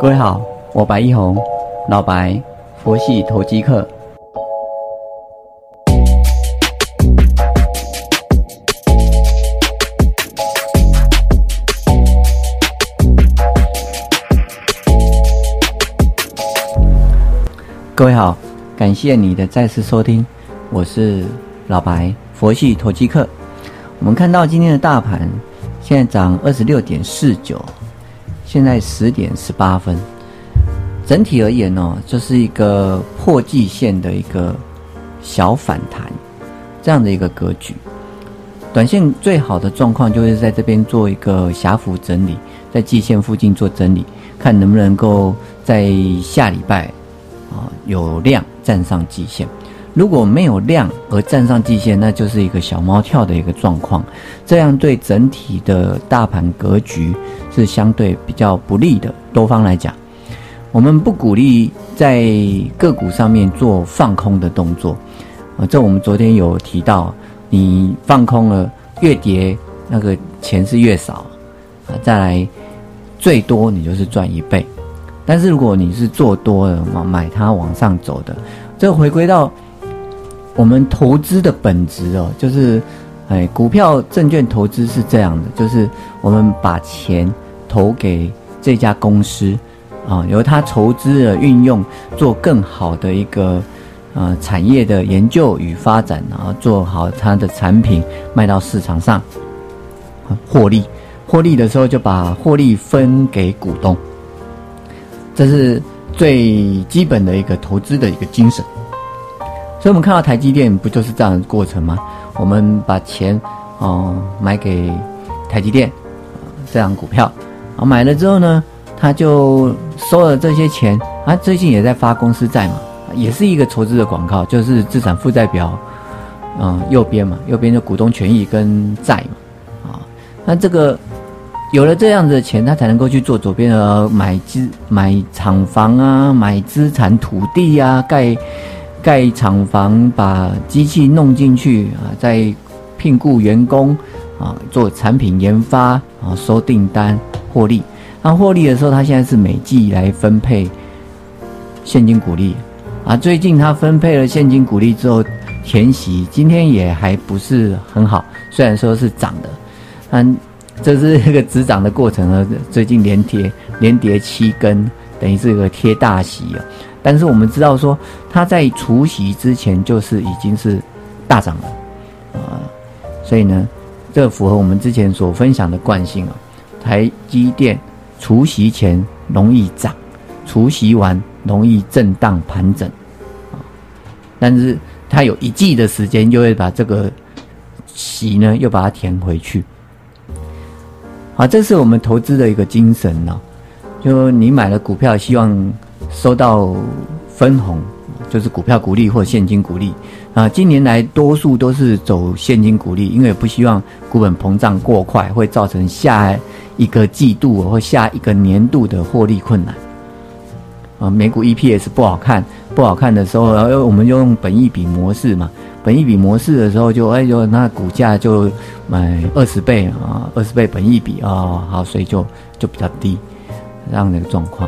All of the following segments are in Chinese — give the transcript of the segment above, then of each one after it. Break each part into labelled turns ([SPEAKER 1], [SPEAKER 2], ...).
[SPEAKER 1] 各位好，我白一红，老白，佛系投机客。各位好，感谢你的再次收听，我是老白，佛系投机客。我们看到今天的大盘现在涨二十六点四九，现在十点十八分。整体而言呢，这是一个破季线的一个小反弹，这样的一个格局。短线最好的状况就是在这边做一个狭幅整理，在季线附近做整理，看能不能够在下礼拜。啊，有量站上季线，如果没有量而站上季线，那就是一个小猫跳的一个状况，这样对整体的大盘格局是相对比较不利的。多方来讲，我们不鼓励在个股上面做放空的动作。啊，这我们昨天有提到，你放空了越跌，那个钱是越少啊，再来最多你就是赚一倍。但是如果你是做多了嘛，买它往上走的，这回归到我们投资的本质哦，就是，哎，股票证券投资是这样的，就是我们把钱投给这家公司，啊，由它筹资的运用，做更好的一个呃产业的研究与发展，然后做好它的产品卖到市场上，获利，获利的时候就把获利分给股东。这是最基本的一个投资的一个精神，所以我们看到台积电不就是这样的过程吗？我们把钱哦买给台积电这样股票，啊买了之后呢，他就收了这些钱啊，最近也在发公司债嘛，也是一个筹资的广告，就是资产负债表，嗯右边嘛，右边的股东权益跟债嘛，啊，那这个。有了这样子的钱，他才能够去做左边的买资、买厂房啊，买资产土地啊，盖盖厂房，把机器弄进去啊，再聘雇员工啊，做产品研发啊，收订单获利。那获利的时候，他现在是每季来分配现金股利啊。最近他分配了现金股利之后，填息今天也还不是很好，虽然说是涨的，嗯。这是一个止涨的过程啊，最近连跌连跌七根，等于是一个贴大息啊。但是我们知道说，它在除夕之前就是已经是大涨了啊，所以呢，这符合我们之前所分享的惯性啊。台积电除夕前容易涨，除夕完容易震荡盘整啊，但是它有一季的时间，就会把这个席呢又把它填回去。好，这是我们投资的一个精神呢。就你买了股票，希望收到分红，就是股票股利或现金股利啊。近年来多数都是走现金股利，因为不希望股本膨胀过快，会造成下一个季度或下一个年度的获利困难。啊，美股 EPS 不好看，不好看的时候，然后我们就用本益比模式嘛。本一比模式的时候，就哎就那股价就买二十倍啊，二十倍本一比啊，好，所以就就比较低这样的一个状况。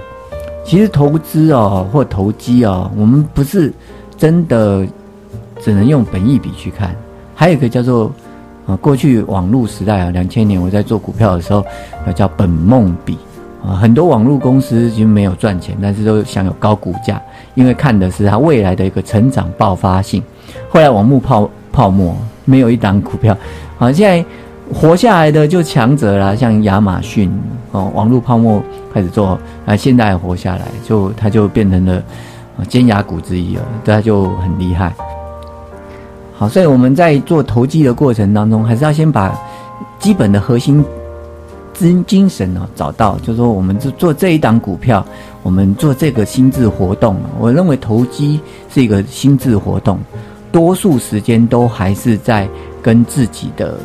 [SPEAKER 1] 其实投资哦或投机哦，我们不是真的只能用本一比去看，还有一个叫做啊，过去网络时代啊，两千年我在做股票的时候，叫本梦比。啊，很多网络公司其实没有赚钱，但是都享有高股价，因为看的是它未来的一个成长爆发性。后来网木泡泡沫，没有一档股票，好，现在活下来的就强者啦，像亚马逊哦，网络泡沫开始做，啊，现在活下来，就它就变成了尖牙股之一了，它就很厉害。好，所以我们在做投机的过程当中，还是要先把基本的核心精精神哦找到，就是说我们做做这一档股票，我们做这个心智活动，我认为投机是一个心智活动。多数时间都还是在跟自己的，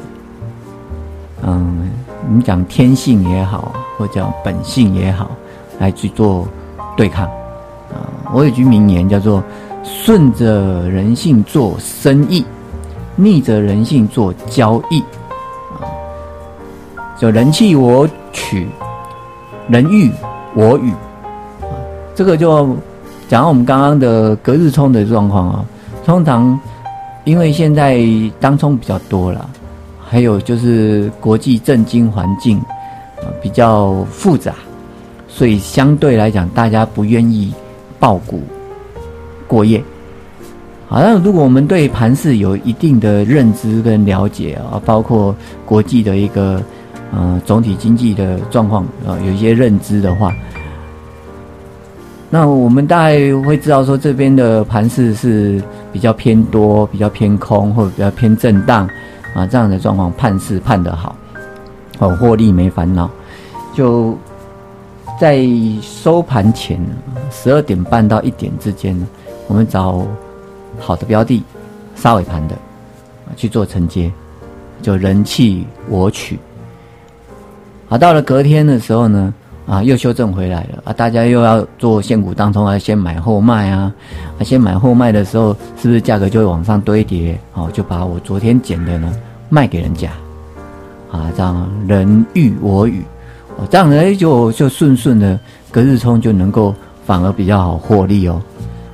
[SPEAKER 1] 嗯，你讲天性也好，或叫本性也好，来去做对抗。啊，我有句名言叫做“顺着人性做生意，逆着人性做交易”。啊，就人气我取，人欲我与。啊，这个就讲到我们刚刚的隔日冲的状况啊，通常因为现在当冲比较多了，还有就是国际政经环境啊比较复杂，所以相对来讲，大家不愿意爆股过夜。好，那如果我们对盘市有一定的认知跟了解啊，包括国际的一个呃总体经济的状况啊，有一些认知的话，那我们大概会知道说这边的盘势是比较偏多、比较偏空或者比较偏震荡啊这样的状况，判事判得好，哦，获利没烦恼，就在收盘前十二点半到一点之间，我们找。好的标的，杀尾盘的，去做承接，就人气我取。好，到了隔天的时候呢，啊，又修正回来了啊，大家又要做现股当中啊，先买后卖啊，啊，先买后卖的时候，是不是价格就会往上堆叠？哦，就把我昨天捡的呢卖给人家，啊，这样人欲我予，哦，这样呢就就顺顺的隔日冲就能够反而比较好获利哦。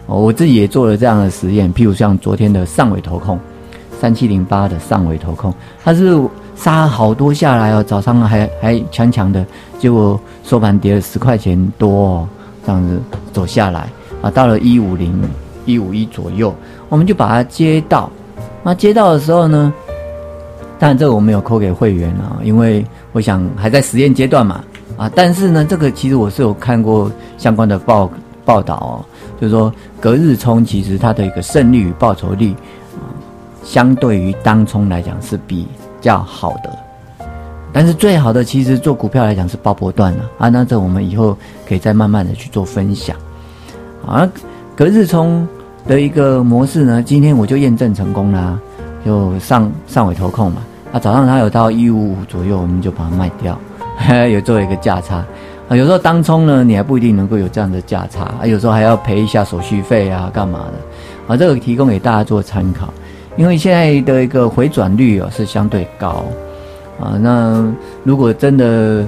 [SPEAKER 1] 哦，我自己也做了这样的实验，譬如像昨天的上尾投控，三七零八的上尾投控，它是杀好多下来哦，早上还还强强的，结果收盘跌了十块钱多，哦，这样子走下来啊，到了一五零一五一左右，我们就把它接到，那接到的时候呢，当然这个我没有扣给会员啊，因为我想还在实验阶段嘛，啊，但是呢，这个其实我是有看过相关的报报道哦。就是说，隔日冲其实它的一个胜率与报酬率，相对于当冲来讲是比较好的。但是最好的其实做股票来讲是爆波段了啊。那这我们以后可以再慢慢的去做分享。啊，隔日冲的一个模式呢，今天我就验证成功啦，就上上尾投控嘛。啊，早上它有到一五五左右，我们就把它卖掉，有做一个价差。啊，有时候当冲呢，你还不一定能够有这样的价差啊，有时候还要赔一下手续费啊，干嘛的？啊，这个提供给大家做参考，因为现在的一个回转率哦是相对高，啊，那如果真的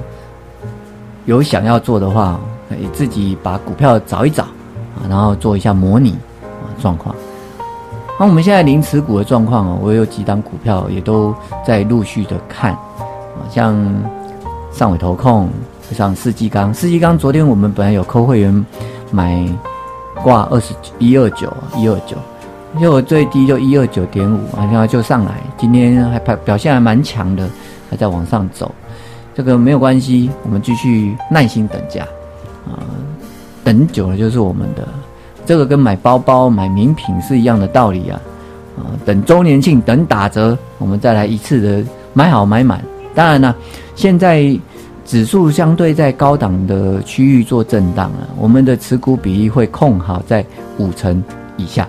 [SPEAKER 1] 有想要做的话，可以自己把股票找一找啊，然后做一下模拟啊状况。那我们现在零持股的状况哦，我有几档股票也都在陆续的看，啊，像上尾投控。像四季钢，四季钢昨天我们本来有扣会员买挂二十一二九一二九，结果最低就一二九点五，然后就上来，今天还表表现还蛮强的，还在往上走，这个没有关系，我们继续耐心等价啊，等久了就是我们的，这个跟买包包买名品是一样的道理啊，啊，等周年庆等打折，我们再来一次的买好买满，当然了，现在。指数相对在高档的区域做震荡啊，我们的持股比例会控好在五成以下，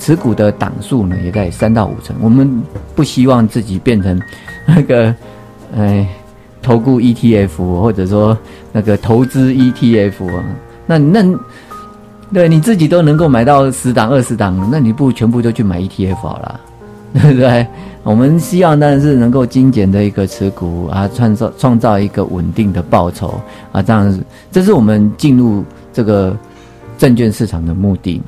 [SPEAKER 1] 持股的档数呢也在三到五成。我们不希望自己变成那个，哎，投顾 ETF 或者说那个投资 ETF 啊，那那对你自己都能够买到十档二十档，那你不全部都去买 ETF 好了，对不对？我们希望当然是能够精简的一个持股啊，创造创造一个稳定的报酬啊，这样子，这是我们进入这个证券市场的目的。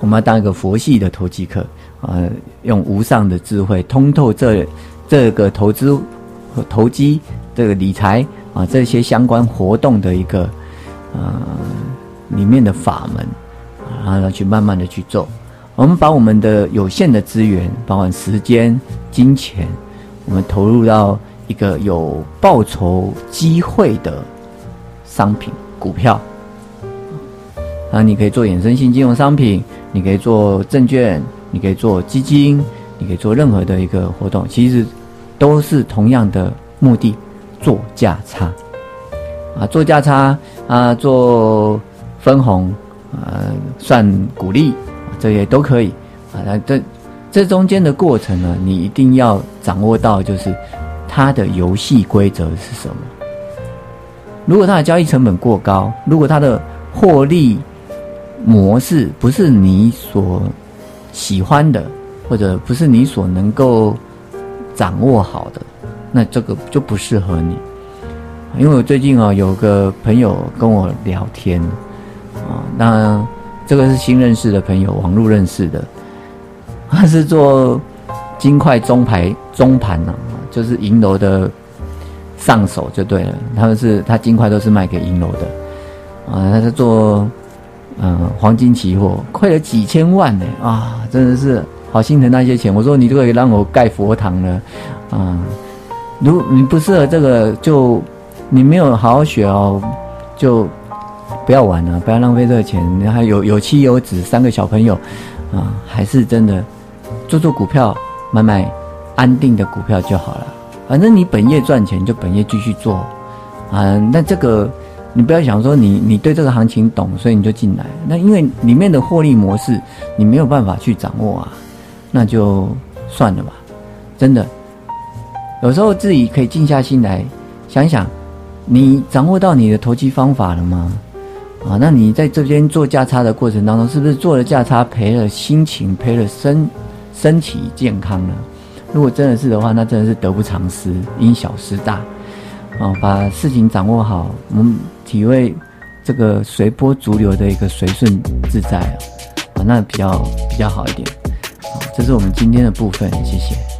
[SPEAKER 1] 我们要当一个佛系的投机客啊，用无上的智慧通透这这个投资和投机这个理财啊这些相关活动的一个呃里面的法门，然后去慢慢的去做。我们把我们的有限的资源，包括时间、金钱，我们投入到一个有报酬机会的商品股票。啊，你可以做衍生性金融商品，你可以做证券，你可以做基金，你可以做任何的一个活动，其实都是同样的目的，做价差。啊，做价差啊，做分红啊，算股利。这些都可以啊，那这这中间的过程呢，你一定要掌握到，就是它的游戏规则是什么。如果它的交易成本过高，如果它的获利模式不是你所喜欢的，或者不是你所能够掌握好的，那这个就不适合你。因为我最近啊有个朋友跟我聊天，啊，那这个是新认识的朋友，网络认识的，他是做金块中牌中盘啊，就是银楼的上手就对了，他们是他金块都是卖给银楼的，啊，他是做嗯黄金期货，亏了几千万呢，啊，真的是好心疼那些钱。我说你都可以让我盖佛堂了，啊，如你不适合这个就。你没有好好学哦，就不要玩了，不要浪费这个钱。你还有有妻有子，三个小朋友，啊，还是真的做做股票，买买安定的股票就好了。反正你本业赚钱，就本业继续做，啊，那这个你不要想说你你对这个行情懂，所以你就进来。那因为里面的获利模式你没有办法去掌握啊，那就算了吧。真的，有时候自己可以静下心来想想。你掌握到你的投机方法了吗？啊，那你在这边做价差的过程当中，是不是做了价差赔了心情，赔了身身体健康呢？如果真的是的话，那真的是得不偿失，因小失大。啊，把事情掌握好，我们体会这个随波逐流的一个随顺自在啊，啊，那比较比较好一点。好，这是我们今天的部分，谢谢。